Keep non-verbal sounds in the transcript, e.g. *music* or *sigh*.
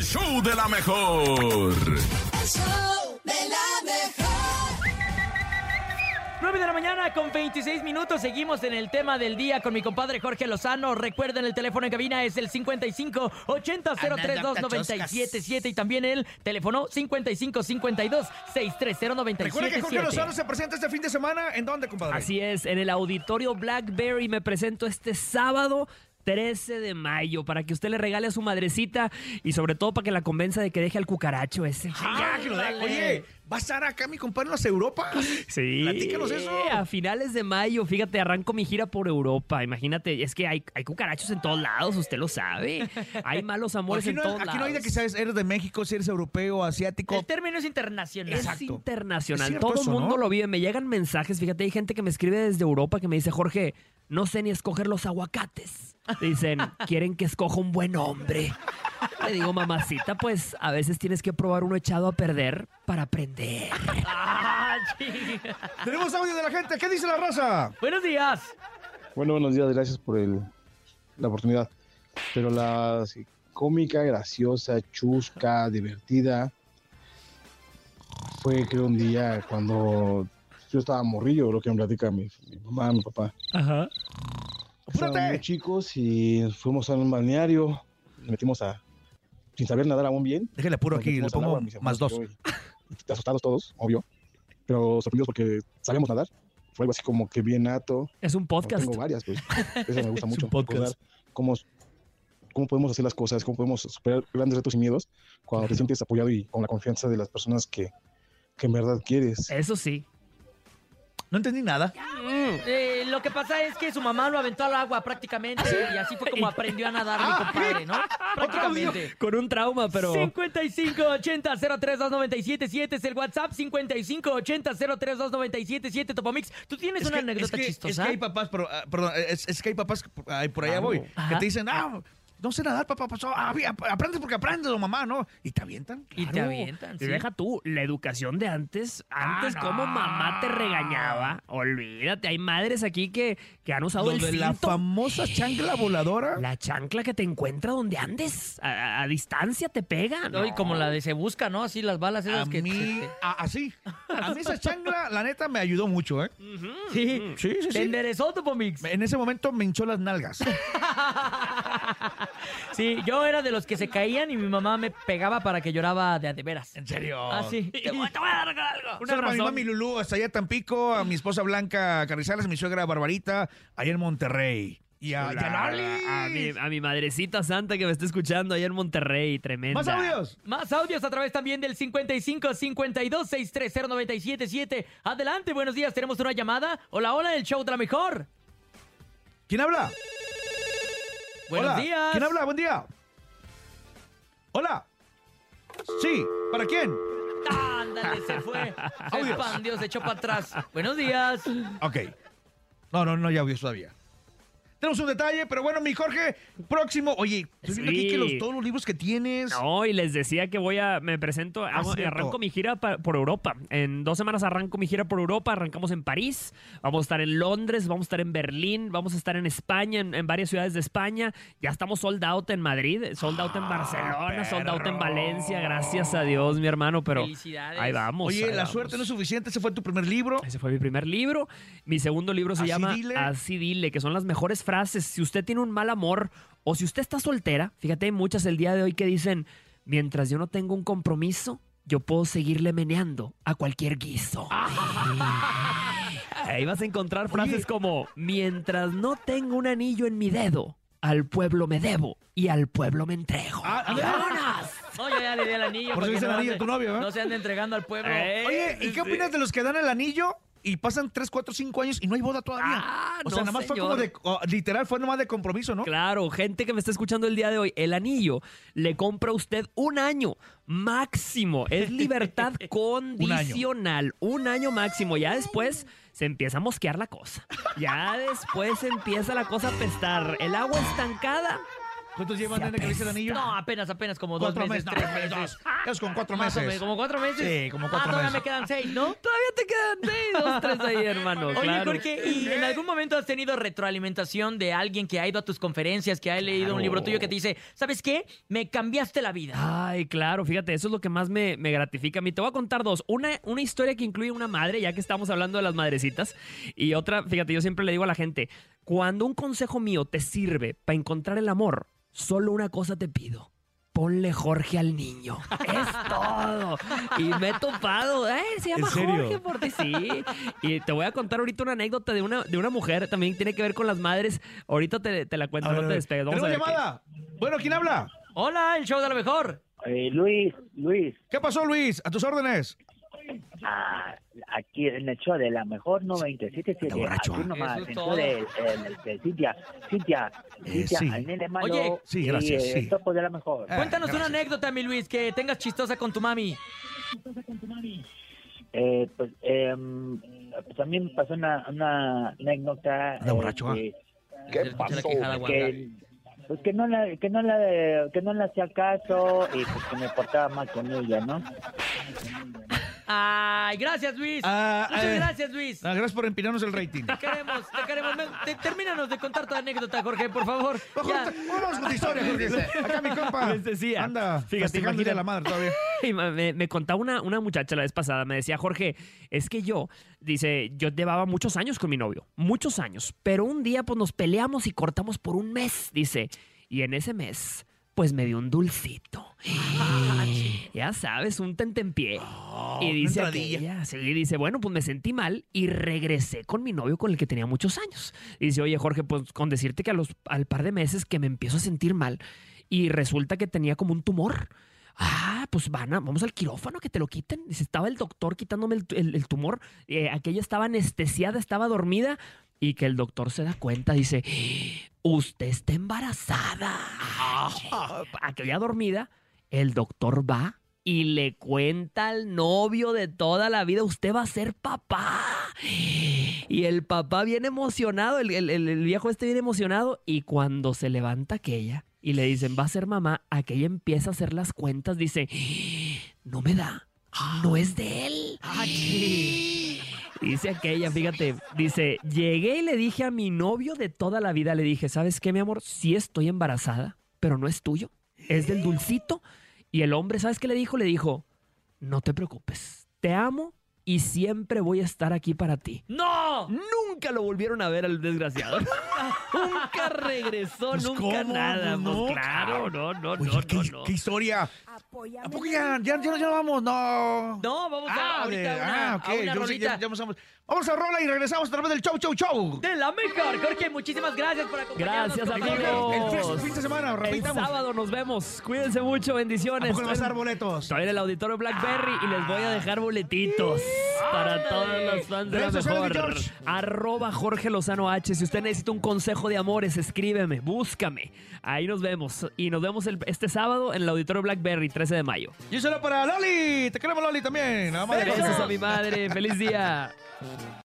el show de la mejor. El show de la mejor. 9 de la mañana con 26 minutos. Seguimos en el tema del día con mi compadre Jorge Lozano. Recuerden, el teléfono en cabina es el 55 80 032 977 y también el teléfono 55 52 630 Recuerda que Jorge Lozano se presenta este fin de semana. ¿En dónde, compadre? Así es, en el auditorio Blackberry me presento este sábado. 13 de mayo, para que usted le regale a su madrecita y sobre todo para que la convenza de que deje al cucaracho ese. Ah, que lo deje. Oye, ¿va a estar acá mi compadre en las Europas? Sí. Platícanos eso. A finales de mayo, fíjate, arranco mi gira por Europa. Imagínate, es que hay, hay cucarachos en todos lados, usted lo sabe. Hay malos amores Aquí en no, todos aquí lados. no hay de que sabes, eres de México, si eres europeo, asiático. El término es internacional. Es internacional. Es Todo el mundo ¿no? lo vive. Me llegan mensajes. Fíjate, hay gente que me escribe desde Europa que me dice, Jorge, no sé ni escoger los aguacates. Dicen, quieren que escoja un buen hombre. Le digo, mamacita, pues a veces tienes que probar uno echado a perder para aprender. Ah. Tenemos audio de la gente. ¿Qué dice la raza? Buenos días. Bueno, buenos días, gracias por el- la oportunidad. Pero la sí, cómica, graciosa, chusca, divertida, fue creo un día cuando yo estaba morrillo, lo que me platica mi, mi mamá, mi papá. Ajá. Estábamos muy chicos y fuimos a un balneario, nos metimos a, sin saber nadar aún bien. Déjale puro nos aquí, le pongo agua, más dos. y *laughs* asustados todos, obvio, pero sorprendidos porque sabíamos nadar. Fue algo así como que bien nato. Es un podcast. tengo varias, pues. *laughs* Eso me gusta mucho. un podcast. recordar Cómo, cómo podemos hacer las cosas, cómo podemos superar grandes retos y miedos cuando te sientes apoyado y con la confianza de las personas que, que en verdad quieres. Eso sí. No entendí nada. Eh, lo que pasa es que su mamá lo aventó al agua prácticamente y así fue como aprendió a nadar mi compadre, ¿no? Prácticamente. Con un trauma, pero... 5580 032 es el WhatsApp 5580 032 Topomix. ¿Tú tienes una anécdota es que, chistosa? Es que hay papás, pero, ah, perdón, es, es que hay papás, ahí por allá voy, que te dicen, ah, no sé nadar, papá, pasó, ah, aprendes porque aprendes, o mamá, ¿no? Y te avientan. y te avientan, Y sí. deja tú, la educación de antes, antes Ah, como no. mamá te regañaba, olvídate, hay madres aquí que, que han usado Lo el de la famosa chancla voladora. La chancla que te encuentra donde andes, a, distancia te pega. No, y como la de se busca, ¿no? Así las balas esas A que... mí, a- así. A mí esa chancla, la neta, me ayudó mucho, ¿eh? Sí. Sí, sí, Te sí. enderezó Topomix. En ese momento me hinchó las nalgas. *laughs* Sí, yo era de los que se caían y mi mamá me pegaba para que lloraba de a de veras. ¿En serio? Ah, sí. Te voy, te voy a dar algo. Un saludo a mi mami Lulú, hasta allá en Tampico, a mi esposa Blanca Carrizales, a mi suegra Barbarita, allá en Monterrey. Y a, y a a, mi, a mi madrecita santa que me está escuchando allá en Monterrey, tremenda. ¿Más audios? Más audios a través también del 55 52 630 977. Adelante, buenos días. Tenemos una llamada. Hola, hola, el show de la mejor. ¿Quién habla? Buenos Hola. días. ¿Quién habla? Buen día. Hola. Sí, ¿para quién? Ándale, se fue. *laughs* Se Audios. expandió, se echó para atrás. Buenos días. Ok. No, no, no, ya audios todavía. Tenemos un detalle, pero bueno, mi Jorge, próximo. Oye, estoy viendo aquí que los, todos los libros que tienes. No, y les decía que voy a, me presento, hago- Ah, arranco mi gira pa- por Europa. En dos semanas arranco mi gira por Europa, arrancamos en París, vamos a estar en Londres, vamos a estar en Berlín, vamos a estar en España, en, en varias ciudades de España. Ya estamos sold out en Madrid, sold out en Barcelona, sold out en. Valencia, gracias a Dios, mi hermano, pero Felicidades. ahí vamos. Oye, ahí la vamos. suerte no es suficiente. Ese fue tu primer libro. Ese fue mi primer libro. Mi segundo libro se Así llama dile. Así dile, que son las mejores frases. Si usted tiene un mal amor o si usted está soltera, fíjate, hay muchas el día de hoy que dicen, mientras yo no tengo un compromiso, yo puedo seguirle meneando a cualquier guiso. *laughs* Ahí vas a encontrar frases Oye. como, mientras no tengo un anillo en mi dedo, al pueblo me debo y al pueblo me entrego. Ah, ándale. ¡Vámonos! No, yo ya le di el anillo. Por eso dice el anillo ande- tu novio, ¿eh? No se ande entregando al pueblo. Eh, Oye, ¿y qué opinas de los que dan el anillo y pasan 3, 4, 5 años y no hay boda todavía? Ah, o sea, no, nada más fue como de. literal, fue nomás de compromiso, ¿no? Claro, gente que me está escuchando el día de hoy, el anillo le compra a usted un año máximo. Es *laughs* libertad condicional. un, año. máximo. Ya después se empieza a mosquear la cosa. Ya después empieza la cosa a pestar. El agua estancada. ¿Cuántos llevan que le dice el anillo? No, apenas, apenas como dos cuatro meses, meses. tres No, meses. dos. Es con cuatro Más o meses. menos, ¿Como cuatro meses? Sí, como cuatro ah, todavía meses. me quedan seis, ¿no? Todavía te quedan seis, dos, *laughs* tres ahí, hermano. Oye, claro. Jorge, ¿y en algún momento has tenido retroalimentación de alguien que ha ido a tus conferencias, que ha leído un libro tuyo que te dice, ¿sabes qué? Me cambiaste la vida. Ay, claro, fíjate, eso es lo que más me, me gratifica a mí. Te voy a contar dos. Una, una historia que incluye una madre, ya que estamos hablando de las madrecitas. Y otra, fíjate, yo siempre le digo a la gente, cuando un consejo mío te sirve para encontrar el amor, solo una cosa te pido. Ponle Jorge al niño. *laughs* Es todo. Y me he topado. Eh, se llama ¿En serio? Jorge por ti, sí. Y te voy a contar ahorita una anécdota de una, de una mujer. También tiene que ver con las madres. Ahorita te, te la cuento, A ver, no te despegues. Vamos a ¿Tenemos ver qué- llamada? Bueno, ¿quién habla? Hola, el show de lo mejor. Eh, Luis, Luis, ¿Qué pasó, Luis? A tus órdenes. Ah, aquí en el show de la mejor 97 Está borracho, aquí ah. nomás, en el show de, el- de Cintia, Cintia, Eh, Cintia, sí. el nene malo Oye, sí, gracias, y eh, sí. el topo de la mejor. Ah, Cuéntanos una anécdota, mi Luis, que tengas chistosa con tu mami. Eh, pues, em, pues a mí me pasó una, una, una anécdota. Anda borracho, eh, Se que-. Que, pues que no la, que no la, que no le hacía caso y pues que me portaba mal con ella, ¿no? Ay, gracias, Luis. Ah, Muchas eh, gracias, Luis. Ah, gracias por empinarnos el rating. Te queremos, te queremos. Me- te- termínanos de contar tu anécdota, Jorge, por favor. Ya. Vamos con tu historia, Jorge. Acá mi compa. Les decía. Anda, Fíjate, de la imagina- madre todavía. *laughs* Y me, me contaba una, una muchacha la vez pasada, me decía, Jorge, es que yo, dice, yo llevaba muchos años con mi novio, muchos años, pero un día pues nos peleamos y cortamos por un mes, dice, y en ese mes pues me dio un dulcito. ya sabes, un tentempié. y dice aquella, sí, dice, bueno, pues me sentí mal y regresé con mi novio con el que tenía muchos años. Y dice, oye, Jorge, pues con decirte que a los, al par de meses que me empiezo a sentir mal y resulta que tenía como un tumor. Ah, pues van a, vamos al quirófano que te lo quiten. Dice, estaba el doctor quitándome el, el- el tumor. eh, aquella estaba anestesiada, estaba dormida. Y que el doctor se da cuenta, dice, usted está embarazada. Aquella dormida, el doctor va y le cuenta al novio de toda la vida, usted va a ser papá. Y el papá viene emocionado, el, el- el- el viejo este viene emocionado. Y cuando se levanta aquella y le dicen, va a ser mamá, aquella empieza a hacer las cuentas, dice, no me da, no es de él. Dice aquella, fíjate, dice, llegué y le dije a mi novio de toda la vida, le dije, ¿sabes qué, mi amor? Sí estoy embarazada, pero no es tuyo, es del dulcito. Y el hombre, ¿sabes qué le dijo? Le dijo, no te preocupes, te amo y siempre voy a estar aquí para ti. ¡No! Nunca lo volvieron a ver al desgraciado. *laughs* nunca regresó, Pues, nunca ¿cómo? nada. Pues, no, Pues, claro, no, no, Oye, no, ¿qué, no, qué historia? ¿A poco ya, ya, ya, ya vamos? No. No, vamos a Ah, ahorita de- a una, ah, ok. a una rolita. ya- ya empezamos. Vamos a rola y regresamos a través del show, show, show. De la mejor, Jorge, muchísimas gracias por acompañarnos. Gracias, amigos. El fin- fin de semana, El repitamos. sábado nos vemos. Cuídense mucho, ¿A bendiciones. vas a dar Estoy- boletos? Estoy en el auditorio Blackberry y les voy a dejar boletitos para todos los fans de la mejor. Arroba Jorge Lozano H. Si usted necesita un consejo de amores, escríbeme, búscame. Ahí nos vemos. Y nos vemos el- este sábado en el auditorio Blackberry, 13 de mayo. Y eso era para Loli. Te queremos, Loli, también. Besos Jorge. a mi madre. *laughs* Feliz día.